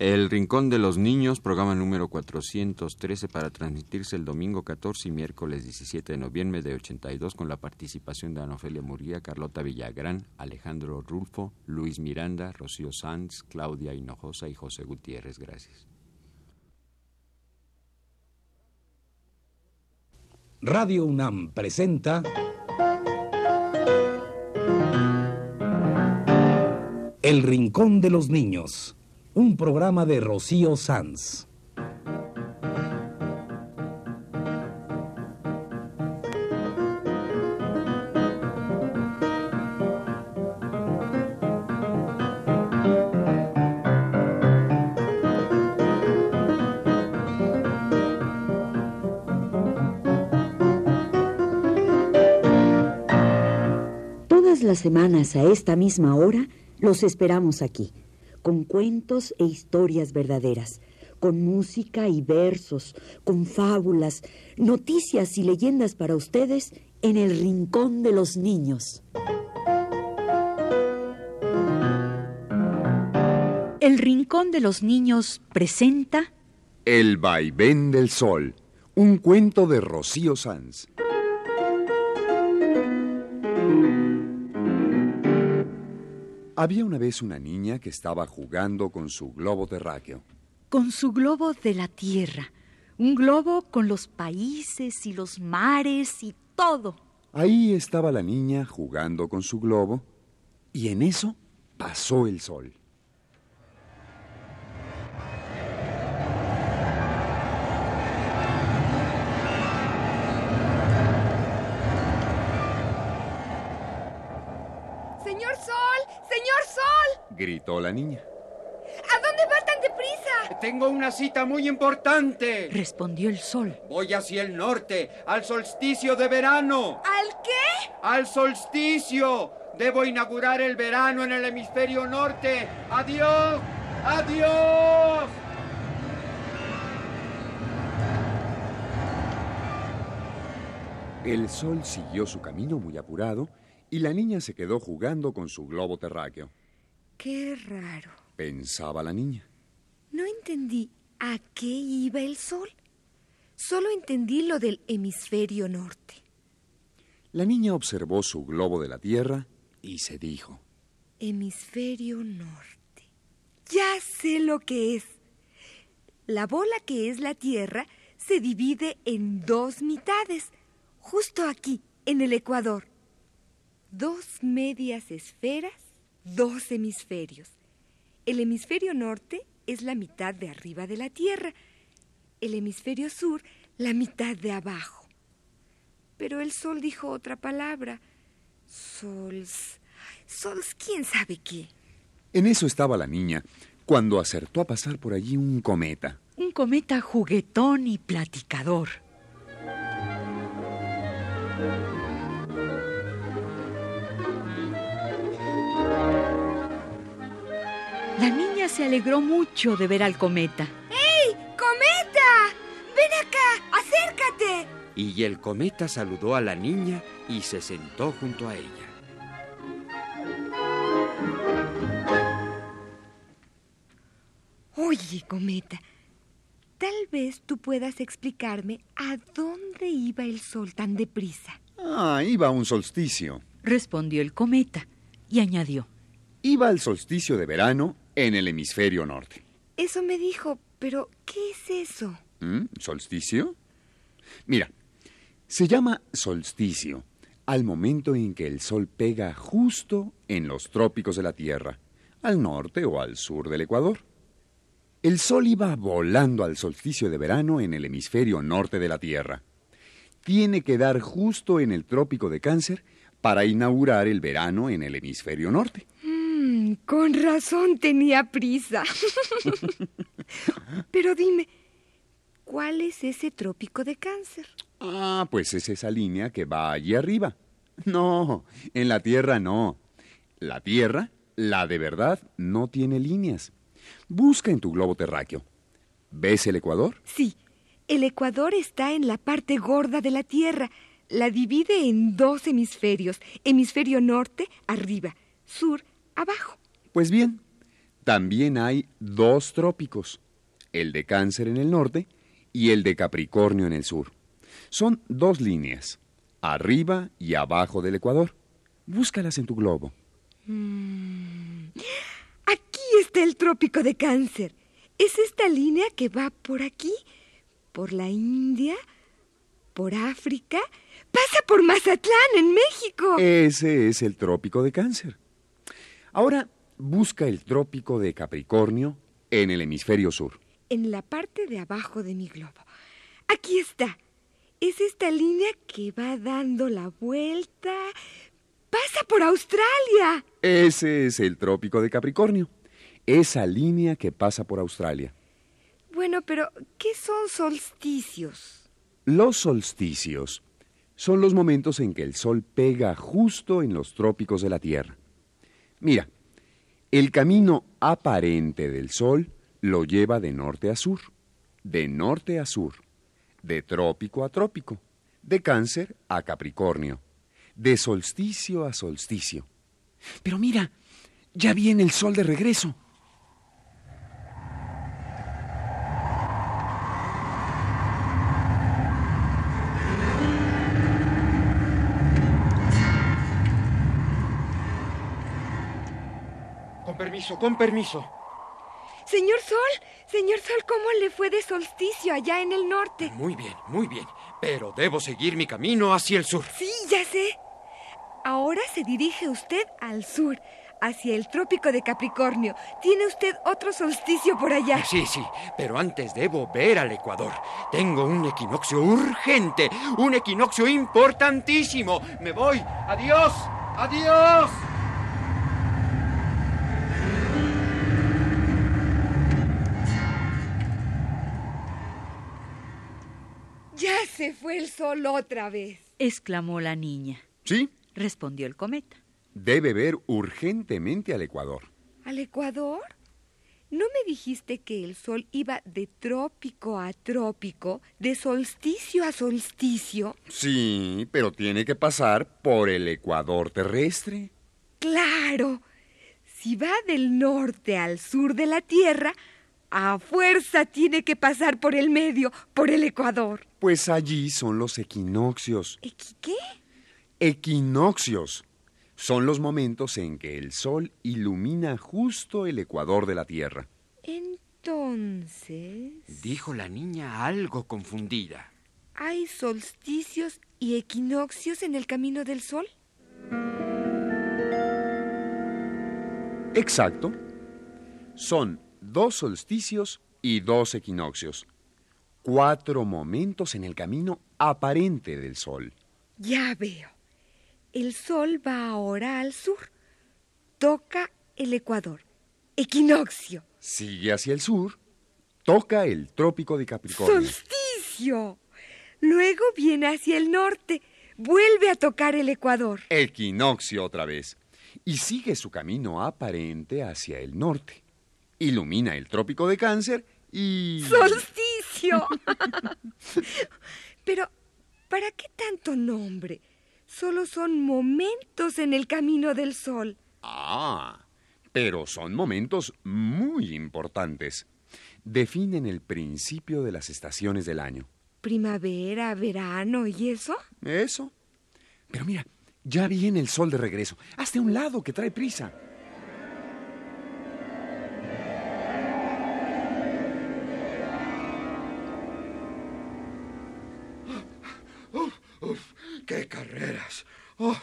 El Rincón de los Niños, programa número 413 para transmitirse el domingo 14 y miércoles 17 de noviembre de 82 con la participación de Ana Ofelia Muría, Carlota Villagrán, Alejandro Rulfo, Luis Miranda, Rocío Sanz, Claudia Hinojosa y José Gutiérrez. Gracias. Radio UNAM presenta El Rincón de los Niños, un programa de Rocío Sanz. Todas las semanas a esta misma hora los esperamos aquí, con cuentos e historias verdaderas, con música y versos, con fábulas, noticias y leyendas para ustedes en el Rincón de los Niños. El Rincón de los Niños presenta El vaivén del sol, un cuento de Rocío Sanz. Había una vez una niña que estaba jugando con su globo terráqueo. con su globo de la Tierra, un globo con los países y los mares y todo. Ahí estaba la niña jugando con su globo y en eso pasó el sol. Gritó la niña. ¿A dónde vas tan deprisa? Tengo una cita muy importante. Respondió el sol. Voy hacia el norte, al solsticio de verano. ¿Al qué? ¡Al solsticio! Debo inaugurar el verano en el hemisferio norte. ¡Adiós! ¡Adiós! El sol siguió su camino muy apurado y la niña se quedó jugando con su globo terráqueo. Qué raro. Pensaba la niña. No entendí a qué iba el sol. Solo entendí lo del hemisferio norte. La niña observó su globo de la Tierra y se dijo. Hemisferio norte. Ya sé lo que es. La bola que es la Tierra se divide en dos mitades, justo aquí, en el Ecuador. Dos medias esferas, dos hemisferios. El hemisferio norte es la mitad de arriba de la Tierra, el hemisferio sur la mitad de abajo. Pero el sol dijo otra palabra. Sols. Sols, quién sabe qué. En eso estaba la niña, cuando acertó a pasar por allí un cometa. Un cometa juguetón y platicador. La niña se alegró mucho de ver al cometa. ¡Ey! ¡Cometa! ¡Ven acá! ¡Acércate! Y el cometa saludó a la niña y se sentó junto a ella. Oye, cometa, tal vez tú puedas explicarme a dónde iba el sol tan deprisa. Ah, iba a un solsticio. Respondió el cometa y añadió. Iba al solsticio de verano en el hemisferio norte. Eso me dijo, pero ¿qué es eso? ¿Mm? ¿Solsticio? Mira, se llama solsticio al momento en que el sol pega justo en los trópicos de la Tierra, al norte o al sur del Ecuador. El sol iba volando al solsticio de verano en el hemisferio norte de la Tierra. Tiene que dar justo en el trópico de Cáncer para inaugurar el verano en el hemisferio norte. Con razón tenía prisa. pero dime, ¿cuál es ese trópico de cáncer? Ah, pues es esa línea que va allí arriba. No, en la Tierra no. La Tierra, la de verdad, no tiene líneas. Busca en tu globo terráqueo. ¿Ves el Ecuador? Sí, el Ecuador está en la parte gorda de la Tierra. La divide en dos hemisferios. Hemisferio norte, arriba. Sur, abajo. Pues bien, También hay dos trópicos, el de Cáncer en el norte y el de Capricornio en el sur. Son dos líneas, arriba y abajo del Ecuador. Búscalas en tu globo. Mm. Aquí está el trópico de Cáncer. Es esta línea que va por aquí, por la India, por África, pasa por Mazatlán, en México. Ese es el trópico de Cáncer. Ahora busca el trópico de Capricornio en el hemisferio sur. En la parte de abajo de mi globo. Aquí está. Es esta línea que va dando la vuelta. Pasa por Australia. Ese es el trópico de Capricornio. Esa línea que pasa por Australia. Bueno, pero ¿qué son solsticios? Los solsticios son los momentos en que el sol pega justo en los trópicos de la Tierra. Mira, el camino aparente del sol lo lleva de norte a sur, de norte a sur, de trópico a trópico, de cáncer a capricornio, de solsticio a solsticio. Pero mira, ya viene el sol de regreso. Con permiso, con permiso. Señor Sol, señor Sol, ¿cómo le fue de solsticio allá en el norte? Muy bien, muy bien. Pero debo seguir mi camino hacia el sur. Sí, ya sé. Ahora se dirige usted al sur, hacia el trópico de Capricornio. Tiene usted otro solsticio por allá. Sí, sí, pero antes debo ver al Ecuador. Tengo un equinoccio urgente, un equinoccio importantísimo. Me voy. Adiós, adiós. Ya se fue el sol otra vez. exclamó la niña. ¿Sí? Respondió el cometa. Debe ver urgentemente al Ecuador. ¿Al Ecuador? ¿No me dijiste que el sol iba de trópico a trópico, de solsticio a solsticio? Sí, pero tiene que pasar por el Ecuador terrestre. Claro. Si va del norte al sur de la Tierra, a fuerza tiene que pasar por el medio, por el Ecuador. Pues allí son los equinoccios. ¿Equi qué? Equinoccios. Son los momentos en que el sol ilumina justo el ecuador de la Tierra. Entonces, Dijo la niña algo confundida. ¿hay solsticios y equinoccios en el camino del sol? Exacto. Son dos solsticios y dos equinoccios. Cuatro momentos en el camino aparente del sol. Ya veo. El sol va ahora al sur. Toca el Ecuador. Equinoccio. Sigue hacia el sur, toca el trópico de Capricornio. Solsticio. Luego viene hacia el norte. Vuelve a tocar el Ecuador. Equinoccio otra vez. Y sigue su camino aparente hacia el norte. Ilumina el trópico de Cáncer y... Solsticio. Pero, ¿para qué tanto nombre? Solo son momentos en el camino del sol. Ah, pero son momentos muy importantes. Definen el principio de las estaciones del año. Primavera, verano y eso. Eso. Pero mira, ya viene el sol de regreso. Hazte a un lado, que trae prisa. Oh,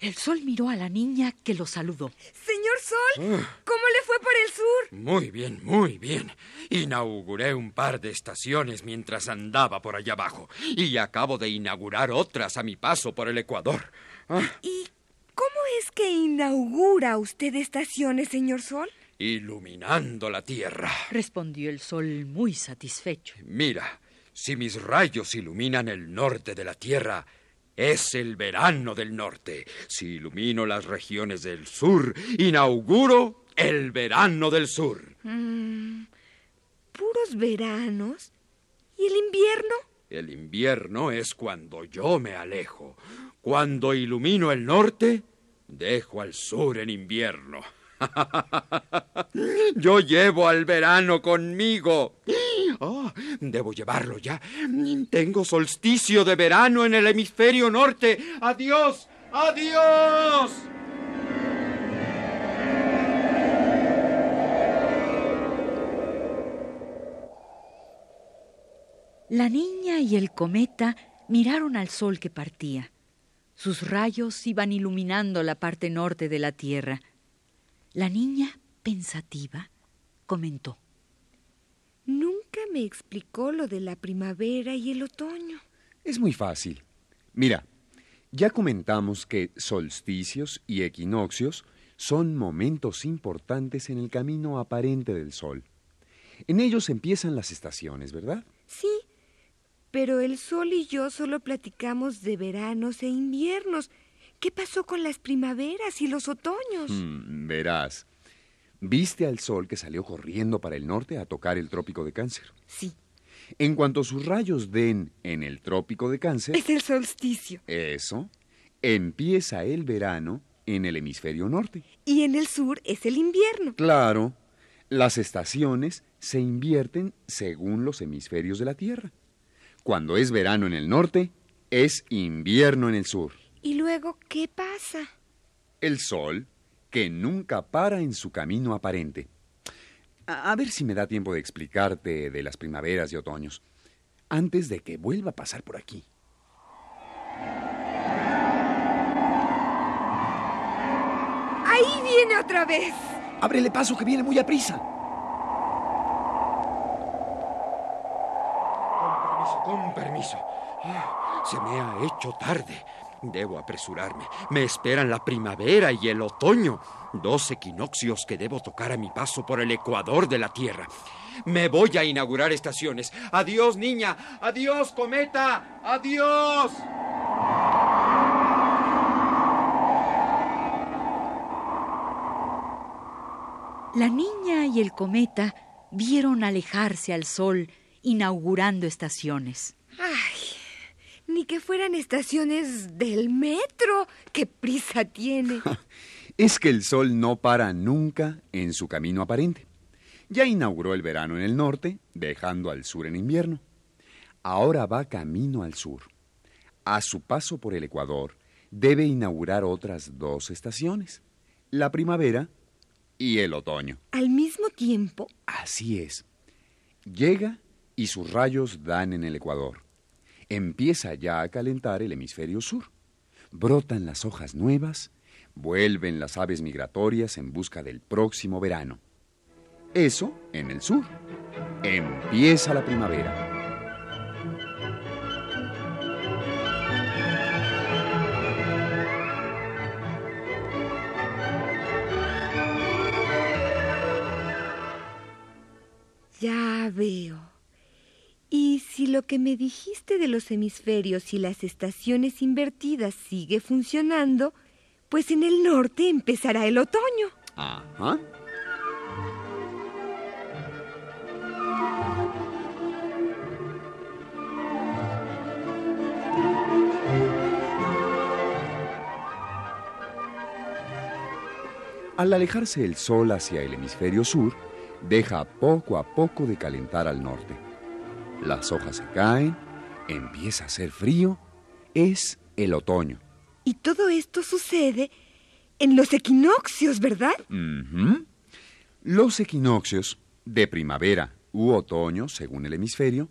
El sol miró a la niña que lo saludó. Señor Sol, ¿cómo le fue por el sur? muy bien, muy bien. Inauguré un par de estaciones mientras andaba por allá abajo y acabo de inaugurar otras a mi paso por el Ecuador. Ah, ¿Y cómo es que inaugura usted estaciones, señor Sol? iluminando la tierra. Respondió el sol muy satisfecho. Mira, si mis rayos iluminan el norte de la tierra, es el verano del norte. Si ilumino las regiones del sur, inauguro el verano del sur. Puros veranos. ¿Y el invierno? El invierno es cuando yo me alejo. Cuando ilumino el norte, dejo al sur en invierno. Yo llevo al verano conmigo. Oh, debo llevarlo ya. Tengo solsticio de verano en el hemisferio norte. Adiós, adiós. La niña y el cometa miraron al sol que partía. Sus rayos iban iluminando la parte norte de la Tierra. La niña, pensativa, comentó. Me explicó lo de la primavera y el otoño. Es muy fácil. Mira, ya comentamos que solsticios y equinoccios son momentos importantes en el camino aparente del Sol. En ellos empiezan las estaciones, ¿verdad? Sí, pero el sol y yo solo platicamos de veranos e inviernos. ¿Qué pasó con las primaveras y los otoños? Mm, verás. ¿Viste al sol que salió corriendo para el norte a tocar el trópico de cáncer? Sí. En cuanto sus rayos den en el trópico de cáncer... Es el solsticio. Eso. Empieza el verano en el hemisferio norte. Y en el sur es el invierno. Claro. Las estaciones se invierten según los hemisferios de la Tierra. Cuando es verano en el norte, es invierno en el sur. ¿Y luego qué pasa? El sol, que nunca para en su camino aparente. A, a, ver si me da tiempo de explicarte de las primaveras y otoños, antes de que vuelva a pasar por aquí. Ahí viene otra vez. Ábrele paso que viene muy a prisa. Con permiso. Ah, se me ha hecho tarde. Debo apresurarme. Me esperan la primavera y el otoño, dos equinoccios que debo tocar a mi paso por el ecuador de la Tierra. Me voy a inaugurar estaciones. Adiós, niña. Adiós, cometa. Adiós. La niña y el cometa vieron alejarse al sol inaugurando estaciones. Ay, ni que fueran estaciones del metro. ¡Qué prisa tiene! es que el sol no para nunca en su camino aparente. Ya inauguró el verano en el norte, dejando al sur en invierno. Ahora va camino al sur. A su paso por el Ecuador, debe inaugurar otras dos estaciones, la primavera y el otoño. ¿Al mismo tiempo? Así es. Llega y sus rayos dan en el Ecuador. Empieza ya a calentar el hemisferio sur. Brotan las hojas nuevas, vuelven las aves migratorias en busca del próximo verano. Eso en el sur. Empieza la primavera. Ya veo. Si lo que me dijiste de los hemisferios y las estaciones invertidas sigue funcionando, pues en el norte empezará el otoño. Ajá. Al alejarse el sol hacia el hemisferio sur, deja poco a poco de calentar al norte. Las hojas se caen, empieza a hacer frío, es el otoño. Y todo esto sucede en los equinoccios, ¿verdad? Los equinoccios, de primavera u otoño, según el hemisferio,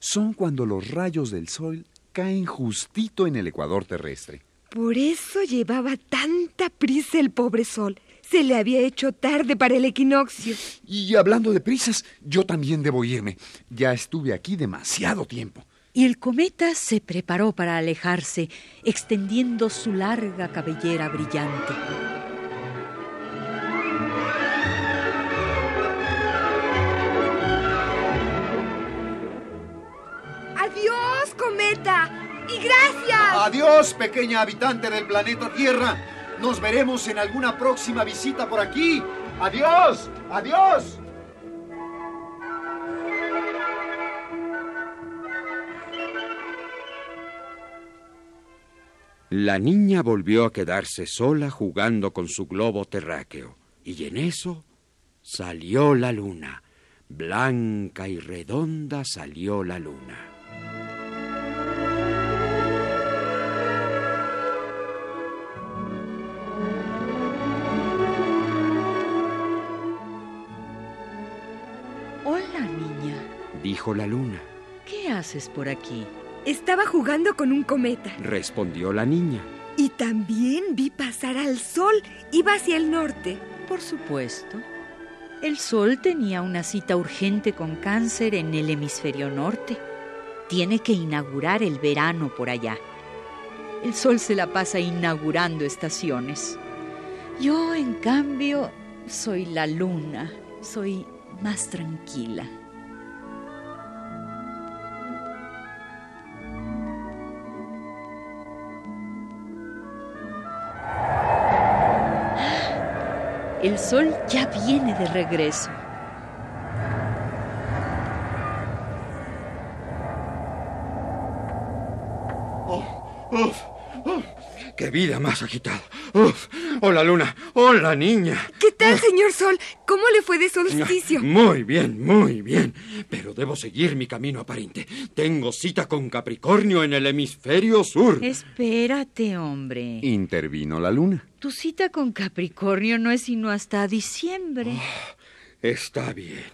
son cuando los rayos del sol caen justito en el ecuador terrestre. Por eso llevaba tanta prisa el pobre sol. Se le había hecho tarde para el equinoccio. Y hablando de prisas, yo también debo irme. Ya estuve aquí demasiado tiempo. Y el cometa se preparó para alejarse, extendiendo su larga cabellera brillante. ¡Adiós, cometa! ¡Y gracias! Adiós, pequeña habitante del planeta Tierra. Nos veremos en alguna próxima visita por aquí. Adiós, adiós. La niña volvió a quedarse sola jugando con su globo terráqueo. Y en eso salió la luna. Blanca y redonda salió la luna. Dijo la luna. ¿Qué haces por aquí? Estaba jugando con un cometa. Respondió la niña. Y también vi pasar al sol. Iba hacia el norte. Por supuesto. El Sol tenía una cita urgente con cáncer en el hemisferio norte. Tiene que inaugurar el verano por allá. El Sol se la pasa inaugurando estaciones. Yo, en cambio, soy la luna. Soy más tranquila. El sol ya viene de regreso. ¡Qué vida más agitada! ¡Uf! ¡Hola, luna! ¡Hola, niña! ¿Qué tal, señor Sol? ¿Cómo le fue de solsticio? Muy bien, muy bien. Pero debo seguir mi camino aparente. Tengo cita con Capricornio en el hemisferio sur. Espérate, hombre. Intervino la luna. Tu cita con Capricornio no es sino hasta diciembre. Está bien.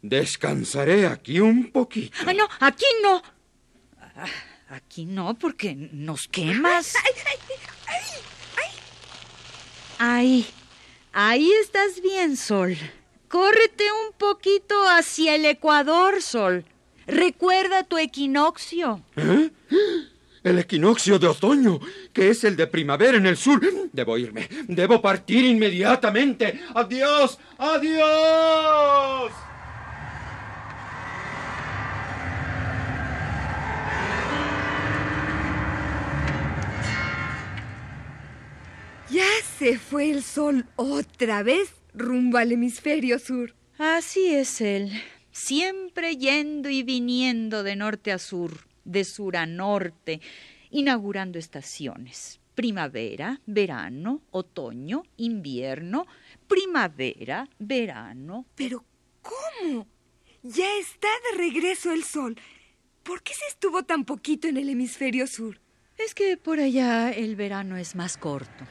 Descansaré aquí un poquito. ¡Ay, no! ¡Aquí no! Ah, Aquí no, porque nos quemas. Ahí, ahí estás bien, Sol. Córrete un poquito hacia el ecuador, Sol. Recuerda tu equinoccio. ¿Eh? El equinoccio de otoño, que es el de primavera en el sur. Debo irme. Debo partir inmediatamente. Adiós. Adiós. Ya se fue el sol otra vez rumbo al hemisferio sur. Así es él, siempre yendo y viniendo de norte a sur, de sur a norte, inaugurando estaciones. Primavera, verano, otoño, invierno, primavera, verano. Pero ¿cómo? Ya está de regreso el sol. ¿Por qué se estuvo tan poquito en el hemisferio sur? Es que por allá el verano es más corto.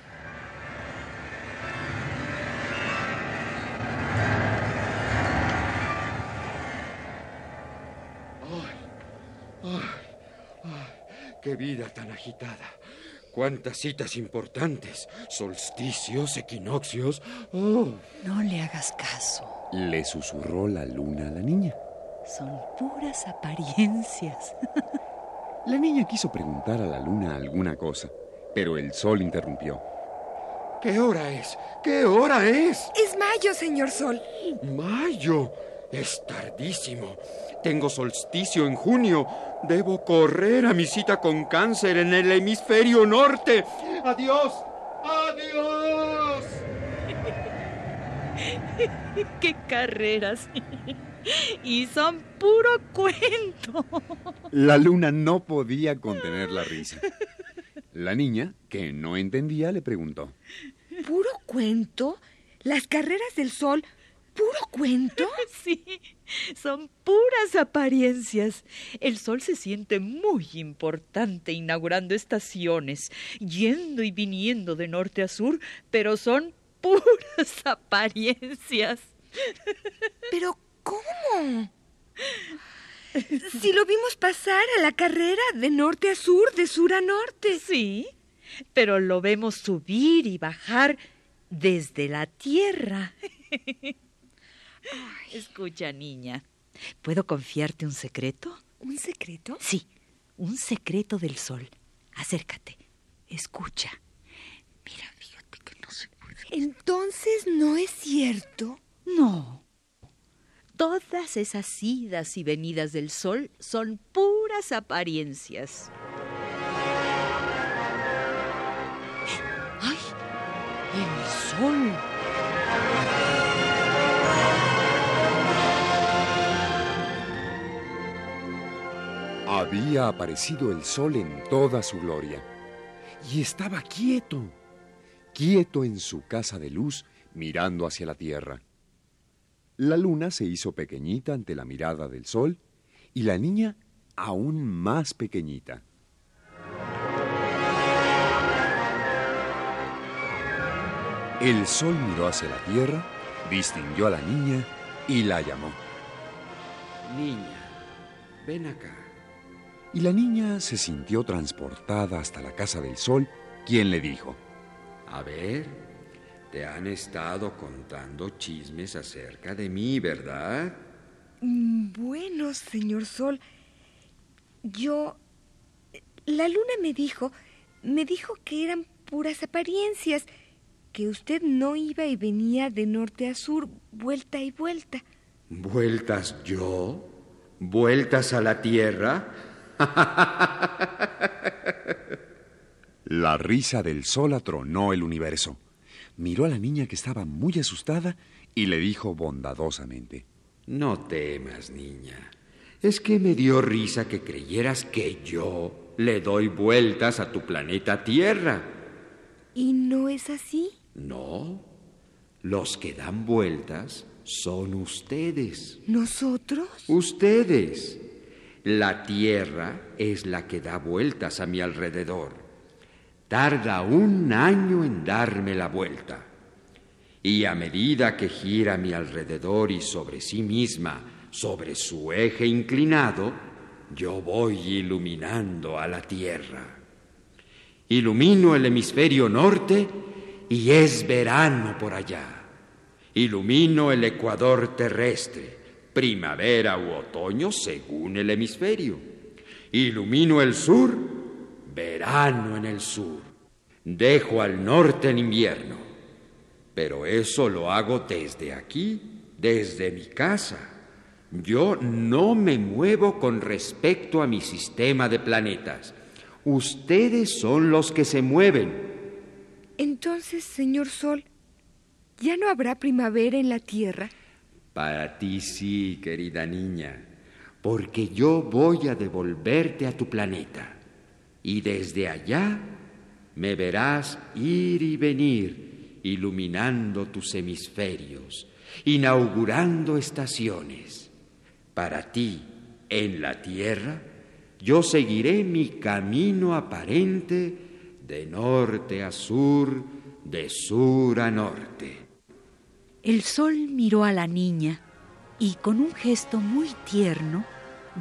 ¡Qué vida tan agitada! ¡Cuántas citas importantes! Solsticios, equinoccios. ¡Oh! No le hagas caso. Le susurró la luna a la niña. Son puras apariencias. La niña quiso preguntar a la luna alguna cosa, pero el sol interrumpió. ¿Qué hora es? ¿Qué hora es? Es mayo, señor sol. Mayo. Es tardísimo. Tengo solsticio en junio. Debo correr a mi cita con cáncer en el hemisferio norte. Adiós. Adiós. ¡Qué carreras! Y son puro cuento. La luna no podía contener la risa. La niña, que no entendía, le preguntó. ¿Puro cuento? ¿Las carreras del sol? ¿Puro cuento? Sí, son puras apariencias. El sol se siente muy importante inaugurando estaciones, yendo y viniendo de norte a sur, pero son puras apariencias. ¿Pero cómo? Si lo vimos pasar a la carrera de norte a sur, de sur a norte. Sí, pero lo vemos subir y bajar desde la tierra. Escucha, niña, ¿puedo confiarte un secreto? ¿Un secreto? Sí, un secreto del sol. Acércate, escucha. Mira, fíjate que no se puede. Entonces, ¿no es cierto? No. Todas esas idas y venidas del sol son puras apariencias. ¡Ay! ¡El sol! Había aparecido el sol en toda su gloria y estaba quieto, quieto en su casa de luz mirando hacia la tierra. La luna se hizo pequeñita ante la mirada del sol y la niña aún más pequeñita. El sol miró hacia la tierra, distinguió a la niña y la llamó. Niña, ven acá. Y la niña se sintió transportada hasta la casa del sol, quien le dijo, A ver, te han estado contando chismes acerca de mí, ¿verdad? Mm, Bueno, señor Sol, yo... La luna me dijo, me dijo que eran puras apariencias, que usted no iba y venía de norte a sur, vuelta y vuelta. ¿Vueltas yo? ¿Vueltas a la tierra? La risa del sol atronó el universo. Miró a la niña que estaba muy asustada y le dijo bondadosamente. No temas, niña. Es que me dio risa que creyeras que yo le doy vueltas a tu planeta Tierra. ¿Y no es así? No. Los que dan vueltas son ustedes. ¿Nosotros? Ustedes. La Tierra es la que da vueltas a mi alrededor. Tarda un año en darme la vuelta. Y a medida que gira a mi alrededor y sobre sí misma, sobre su eje inclinado, yo voy iluminando a la Tierra. Ilumino el hemisferio norte y es verano por allá. Ilumino el ecuador terrestre, primavera u otoño según el hemisferio. Ilumino el sur, verano en el sur. Dejo al norte en invierno. Pero eso lo hago desde aquí, desde mi casa. Yo no me muevo con respecto a mi sistema de planetas. Ustedes son los que se mueven. Entonces, señor Sol, ¿ya no habrá primavera en la Tierra? Para ti sí, querida niña, porque yo voy a devolverte a tu planeta. Y desde allá me verás ir y venir, iluminando tus hemisferios, inaugurando estaciones. Para ti, en la Tierra, yo seguiré mi camino aparente de norte a sur, de sur a norte. El sol miró a la niña y con un gesto muy tierno,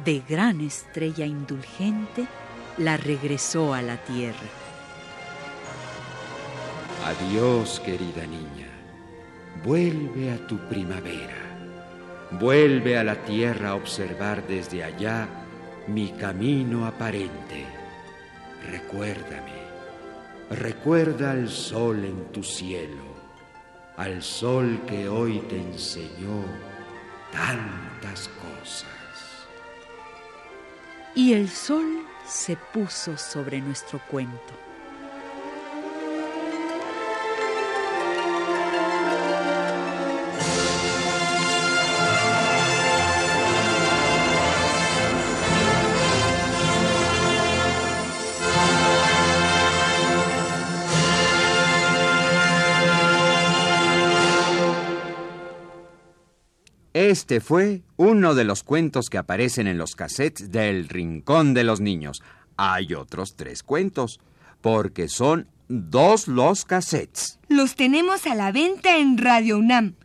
de gran estrella indulgente, la regresó a la tierra. Adiós, querida niña. Vuelve a tu primavera. Vuelve a la tierra a observar desde allá mi camino aparente. Recuérdame. Recuerda al sol en tu cielo, al sol que hoy te enseñó tantas cosas. Y el sol se puso sobre nuestro cuento. Este fue uno de los cuentos que aparecen en los cassettes del Rincón de los Niños. Hay otros tres cuentos, porque son dos los cassettes. Los tenemos a la venta en Radio UNAM.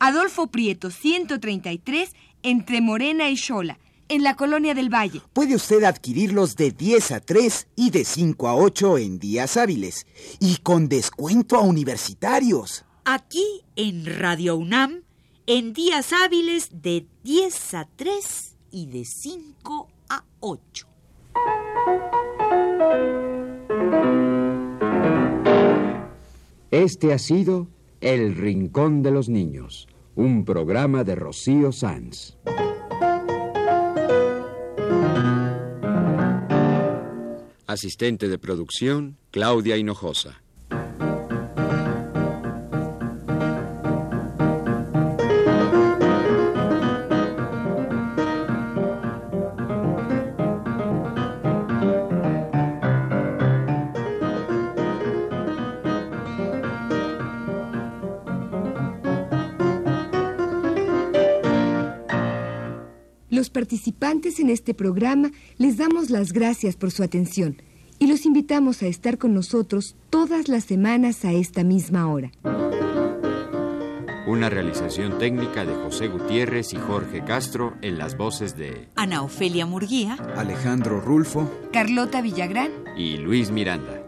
Adolfo Prieto, 133, entre Morena y Xola, en la Colonia del Valle. Puede usted adquirirlos de 10 a 3 y de 5 a 8 en días hábiles. Y con descuento a universitarios. Aquí en Radio UNAM, en días hábiles de 10 a 3 y de 5 a 8. Este ha sido El Rincón de los Niños, un programa de Rocío Sanz. Asistente de producción, Claudia Hinojosa. Los participantes en este programa les damos las gracias por su atención y los invitamos a estar con nosotros todas las semanas a esta misma hora. Una realización técnica de José Gutiérrez y Jorge Castro en las voces de Ana Ofelia Murguía, Alejandro Rulfo, Carlota Villagrán y Luis Miranda.